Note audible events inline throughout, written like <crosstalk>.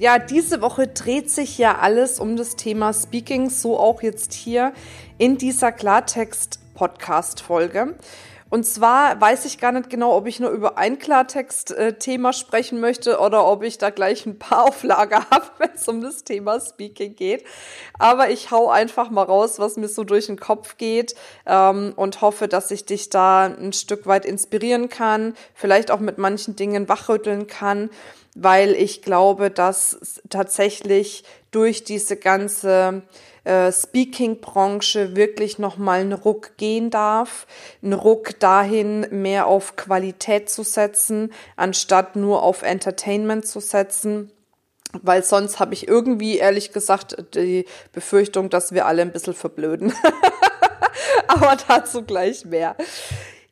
Ja, diese Woche dreht sich ja alles um das Thema Speaking, so auch jetzt hier in dieser Klartext-Podcast-Folge. Und zwar weiß ich gar nicht genau, ob ich nur über ein Klartext-Thema sprechen möchte oder ob ich da gleich ein paar <laughs> Auflage habe, wenn es um das Thema Speaking geht. Aber ich hau einfach mal raus, was mir so durch den Kopf geht ähm, und hoffe, dass ich dich da ein Stück weit inspirieren kann, vielleicht auch mit manchen Dingen wachrütteln kann, weil ich glaube, dass tatsächlich durch diese ganze äh, Speaking-Branche wirklich nochmal einen Ruck gehen darf. Einen Ruck dahin, mehr auf Qualität zu setzen, anstatt nur auf Entertainment zu setzen. Weil sonst habe ich irgendwie, ehrlich gesagt, die Befürchtung, dass wir alle ein bisschen verblöden. <laughs> Aber dazu gleich mehr.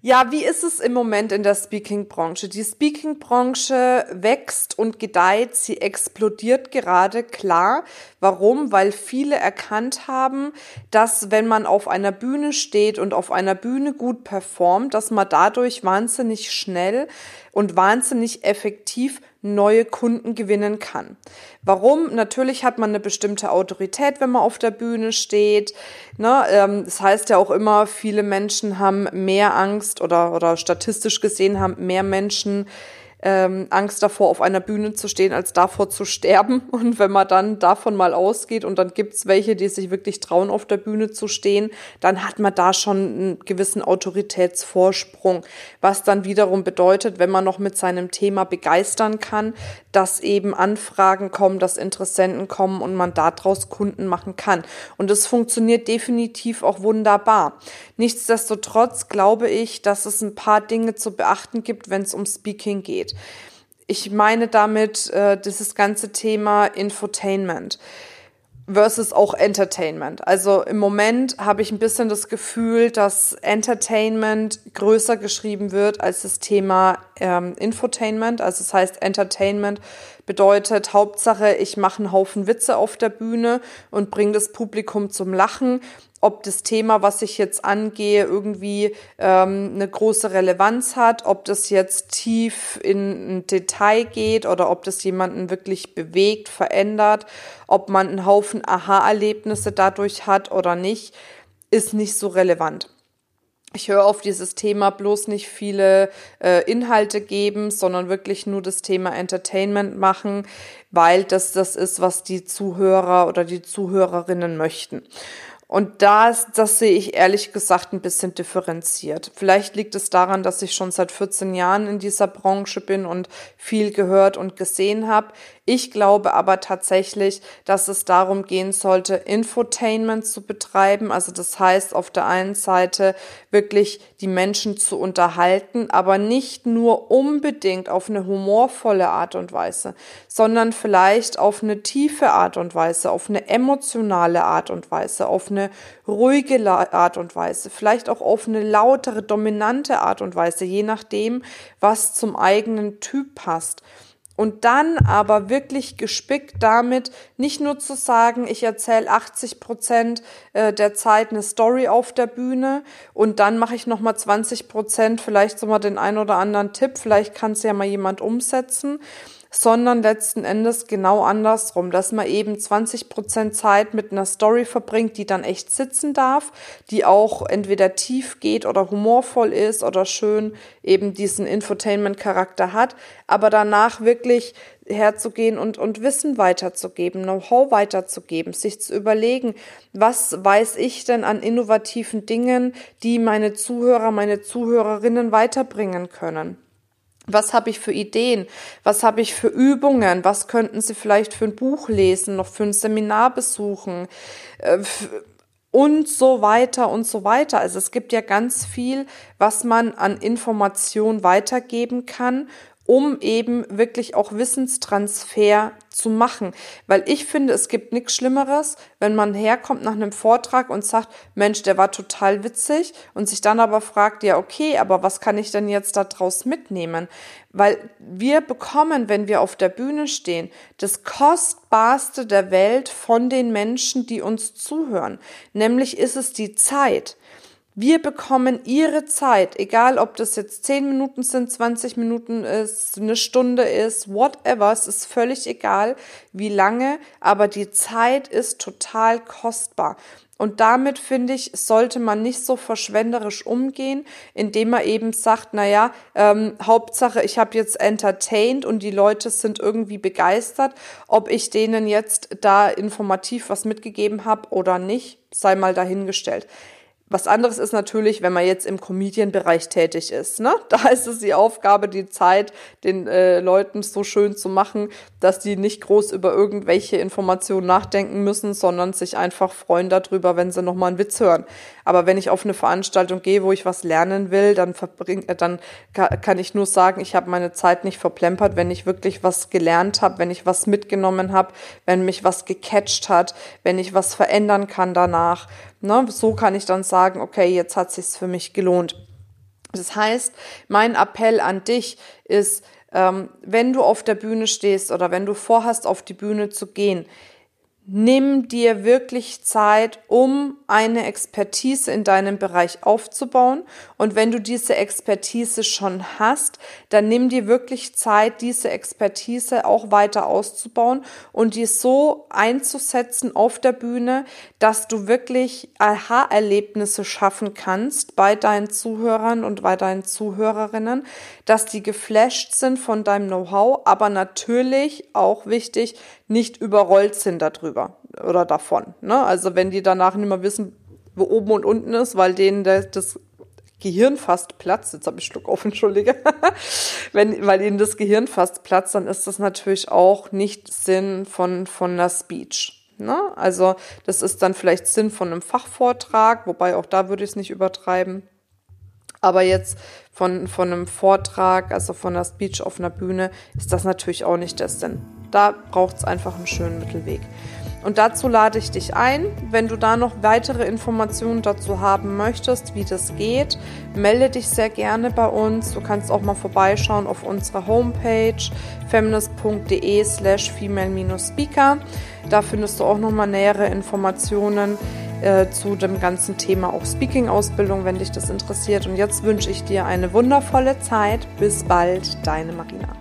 Ja, wie ist es im Moment in der Speaking-Branche? Die Speaking-Branche wächst und gedeiht, sie explodiert gerade, klar. Warum? Weil viele erkannt haben, dass wenn man auf einer Bühne steht und auf einer Bühne gut performt, dass man dadurch wahnsinnig schnell und wahnsinnig effektiv neue Kunden gewinnen kann. Warum? Natürlich hat man eine bestimmte Autorität, wenn man auf der Bühne steht. Ne? Ähm, das heißt ja auch immer, viele Menschen haben mehr Angst oder, oder statistisch gesehen haben mehr Menschen ähm, Angst davor, auf einer Bühne zu stehen, als davor zu sterben. <laughs> Und wenn man dann davon mal ausgeht und dann gibt's welche, die sich wirklich trauen, auf der Bühne zu stehen, dann hat man da schon einen gewissen Autoritätsvorsprung, was dann wiederum bedeutet, wenn man noch mit seinem Thema begeistern kann, dass eben Anfragen kommen, dass Interessenten kommen und man daraus Kunden machen kann. Und es funktioniert definitiv auch wunderbar. Nichtsdestotrotz glaube ich, dass es ein paar Dinge zu beachten gibt, wenn es um Speaking geht. Ich meine damit äh, dieses ganze Thema Infotainment versus auch Entertainment. Also im Moment habe ich ein bisschen das Gefühl, dass Entertainment größer geschrieben wird als das Thema ähm, Infotainment. Also das heißt, Entertainment bedeutet Hauptsache, ich mache einen Haufen Witze auf der Bühne und bringe das Publikum zum Lachen ob das Thema, was ich jetzt angehe, irgendwie ähm, eine große Relevanz hat, ob das jetzt tief in ein Detail geht oder ob das jemanden wirklich bewegt, verändert, ob man einen Haufen Aha-Erlebnisse dadurch hat oder nicht, ist nicht so relevant. Ich höre auf dieses Thema bloß nicht viele äh, Inhalte geben, sondern wirklich nur das Thema Entertainment machen, weil das das ist, was die Zuhörer oder die Zuhörerinnen möchten. Und das, das sehe ich ehrlich gesagt ein bisschen differenziert. Vielleicht liegt es daran, dass ich schon seit 14 Jahren in dieser Branche bin und viel gehört und gesehen habe. Ich glaube aber tatsächlich, dass es darum gehen sollte, Infotainment zu betreiben. Also das heißt, auf der einen Seite wirklich die Menschen zu unterhalten, aber nicht nur unbedingt auf eine humorvolle Art und Weise, sondern vielleicht auf eine tiefe Art und Weise, auf eine emotionale Art und Weise, auf eine ruhige Art und Weise, vielleicht auch auf eine lautere, dominante Art und Weise, je nachdem, was zum eigenen Typ passt. Und dann aber wirklich gespickt damit, nicht nur zu sagen, ich erzähle 80 Prozent äh, der Zeit eine Story auf der Bühne und dann mache ich nochmal 20 Prozent, vielleicht so mal den ein oder anderen Tipp, vielleicht kann es ja mal jemand umsetzen, sondern letzten Endes genau andersrum, dass man eben 20 Prozent Zeit mit einer Story verbringt, die dann echt sitzen darf, die auch entweder tief geht oder humorvoll ist oder schön eben diesen Infotainment-Charakter hat, aber danach wirklich herzugehen und, und Wissen weiterzugeben, Know-how weiterzugeben, sich zu überlegen, was weiß ich denn an innovativen Dingen, die meine Zuhörer, meine Zuhörerinnen weiterbringen können. Was habe ich für Ideen? Was habe ich für Übungen? Was könnten Sie vielleicht für ein Buch lesen, noch für ein Seminar besuchen? Äh, und so weiter und so weiter. Also es gibt ja ganz viel, was man an Information weitergeben kann, um eben wirklich auch Wissenstransfer zu machen. Weil ich finde, es gibt nichts Schlimmeres, wenn man herkommt nach einem Vortrag und sagt, Mensch, der war total witzig und sich dann aber fragt, ja, okay, aber was kann ich denn jetzt daraus mitnehmen? Weil wir bekommen, wenn wir auf der Bühne stehen, das Kostbarste der Welt von den Menschen, die uns zuhören. Nämlich ist es die Zeit. Wir bekommen ihre Zeit, egal ob das jetzt 10 Minuten sind, 20 Minuten ist, eine Stunde ist, whatever, es ist völlig egal, wie lange, aber die Zeit ist total kostbar. Und damit finde ich, sollte man nicht so verschwenderisch umgehen, indem man eben sagt, naja, ähm, Hauptsache, ich habe jetzt entertained und die Leute sind irgendwie begeistert. Ob ich denen jetzt da informativ was mitgegeben habe oder nicht, sei mal dahingestellt. Was anderes ist natürlich, wenn man jetzt im Comedian-Bereich tätig ist. Ne? <laughs> Da ist es die Aufgabe, die Zeit den äh, Leuten so schön zu machen, dass die nicht groß über irgendwelche Informationen nachdenken müssen, sondern sich einfach freuen darüber, wenn sie nochmal einen Witz hören. Aber wenn ich auf eine Veranstaltung gehe, wo ich was lernen will, dann, verbring, äh, dann kann ich nur sagen, ich habe meine Zeit nicht verplempert, wenn ich wirklich was gelernt habe, wenn ich was mitgenommen habe, wenn mich was gecatcht hat, wenn ich was verändern kann danach. Ne? So kann ich dann sagen, okay, jetzt hat sich's für mich gelohnt. Das heißt, mein Appell an dich ist, ähm, wenn du auf der Bühne stehst oder wenn du vorhast, auf die Bühne zu gehen, Nimm dir wirklich Zeit, um eine Expertise in deinem Bereich aufzubauen. Und wenn du diese Expertise schon hast, dann nimm dir wirklich Zeit, diese Expertise auch weiter auszubauen und die so einzusetzen auf der Bühne, dass du wirklich Aha-Erlebnisse schaffen kannst bei deinen Zuhörern und bei deinen Zuhörerinnen, dass die geflasht sind von deinem Know-how, aber natürlich auch wichtig, nicht überrollt sind darüber oder davon. Ne? Also wenn die danach nicht mehr wissen, wo oben und unten ist, weil denen das Gehirn fast platzt, jetzt habe ich Schluck auf, <laughs> entschuldige, wenn, weil ihnen das Gehirn fast platzt, dann ist das natürlich auch nicht Sinn von, von einer Speech. Ne? Also das ist dann vielleicht Sinn von einem Fachvortrag, wobei auch da würde ich es nicht übertreiben. Aber jetzt von, von einem Vortrag, also von einer Speech auf einer Bühne, ist das natürlich auch nicht der Sinn. Da braucht es einfach einen schönen Mittelweg. Und dazu lade ich dich ein. Wenn du da noch weitere Informationen dazu haben möchtest, wie das geht, melde dich sehr gerne bei uns. Du kannst auch mal vorbeischauen auf unserer Homepage feminist.de slash female-speaker. Da findest du auch nochmal nähere Informationen äh, zu dem ganzen Thema auch Speaking-Ausbildung, wenn dich das interessiert. Und jetzt wünsche ich dir eine wundervolle Zeit. Bis bald, deine Marina.